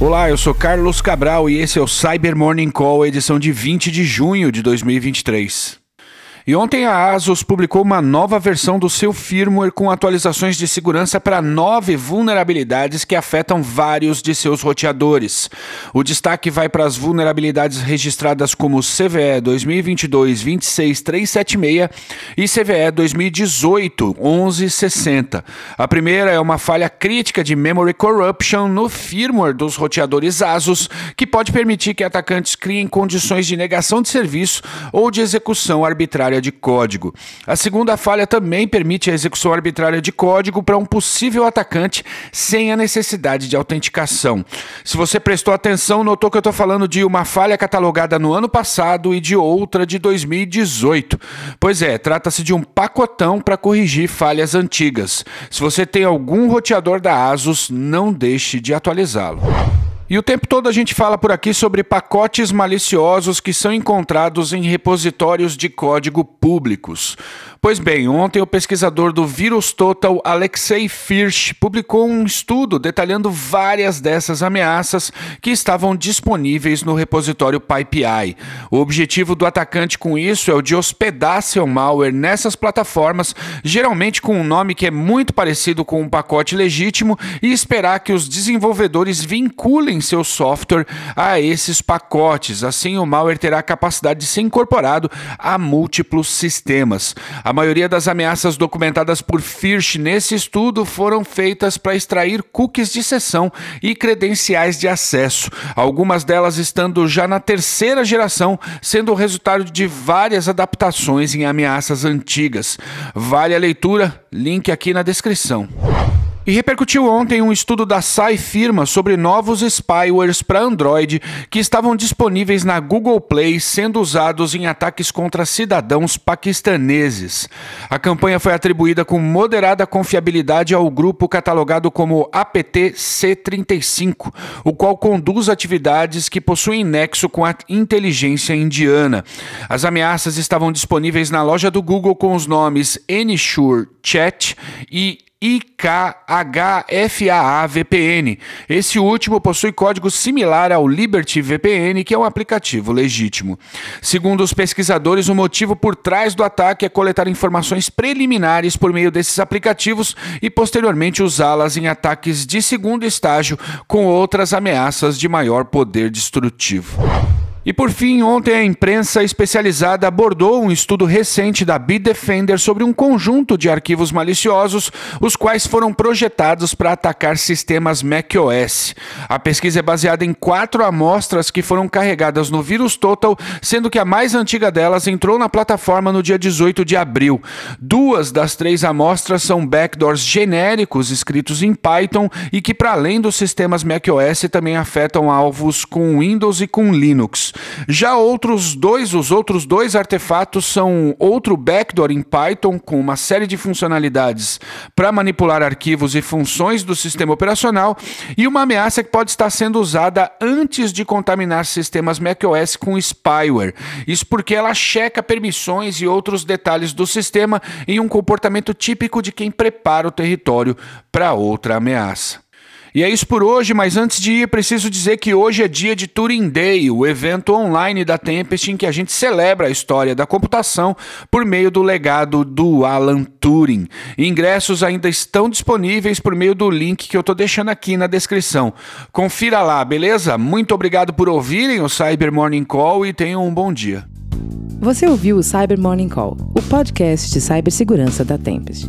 Olá, eu sou Carlos Cabral e esse é o Cyber Morning Call, edição de 20 de junho de 2023. E ontem a Asus publicou uma nova versão do seu firmware com atualizações de segurança para nove vulnerabilidades que afetam vários de seus roteadores. O destaque vai para as vulnerabilidades registradas como CVE 2022-26376 e CVE 2018-1160. A primeira é uma falha crítica de memory corruption no firmware dos roteadores Asus, que pode permitir que atacantes criem condições de negação de serviço ou de execução arbitrária arbitrária de código. A segunda falha também permite a execução arbitrária de código para um possível atacante sem a necessidade de autenticação. Se você prestou atenção, notou que eu estou falando de uma falha catalogada no ano passado e de outra de 2018. Pois é, trata-se de um pacotão para corrigir falhas antigas. Se você tem algum roteador da ASUS, não deixe de atualizá-lo. E o tempo todo a gente fala por aqui sobre pacotes maliciosos que são encontrados em repositórios de código públicos. Pois bem, ontem o pesquisador do Virus Total, Alexei Firsch, publicou um estudo detalhando várias dessas ameaças que estavam disponíveis no repositório PyPI. O objetivo do atacante com isso é o de hospedar seu malware nessas plataformas, geralmente com um nome que é muito parecido com um pacote legítimo, e esperar que os desenvolvedores vinculem seu software a esses pacotes. Assim, o malware terá a capacidade de ser incorporado a múltiplos sistemas. A maioria das ameaças documentadas por Firsch nesse estudo foram feitas para extrair cookies de sessão e credenciais de acesso, algumas delas estando já na terceira geração, sendo o resultado de várias adaptações em ameaças antigas. Vale a leitura, link aqui na descrição. E repercutiu ontem um estudo da SAI Firma sobre novos spywares para Android que estavam disponíveis na Google Play sendo usados em ataques contra cidadãos paquistaneses. A campanha foi atribuída com moderada confiabilidade ao grupo catalogado como APT-C35, o qual conduz atividades que possuem nexo com a inteligência indiana. As ameaças estavam disponíveis na loja do Google com os nomes Ensure Chat e IKHFAA VPN. Esse último possui código similar ao Liberty VPN, que é um aplicativo legítimo. Segundo os pesquisadores, o motivo por trás do ataque é coletar informações preliminares por meio desses aplicativos e posteriormente usá-las em ataques de segundo estágio com outras ameaças de maior poder destrutivo. E por fim, ontem a imprensa especializada abordou um estudo recente da Bitdefender sobre um conjunto de arquivos maliciosos, os quais foram projetados para atacar sistemas macOS. A pesquisa é baseada em quatro amostras que foram carregadas no Vírus Total, sendo que a mais antiga delas entrou na plataforma no dia 18 de abril. Duas das três amostras são backdoors genéricos escritos em Python e que, para além dos sistemas macOS, também afetam alvos com Windows e com Linux. Já outros dois, os outros dois artefatos são outro backdoor em Python com uma série de funcionalidades para manipular arquivos e funções do sistema operacional e uma ameaça que pode estar sendo usada antes de contaminar sistemas macOS com spyware. Isso porque ela checa permissões e outros detalhes do sistema em um comportamento típico de quem prepara o território para outra ameaça. E é isso por hoje, mas antes de ir, preciso dizer que hoje é dia de Turing Day, o evento online da Tempest em que a gente celebra a história da computação por meio do legado do Alan Turing. Ingressos ainda estão disponíveis por meio do link que eu estou deixando aqui na descrição. Confira lá, beleza? Muito obrigado por ouvirem o Cyber Morning Call e tenham um bom dia. Você ouviu o Cyber Morning Call, o podcast de cibersegurança da Tempest.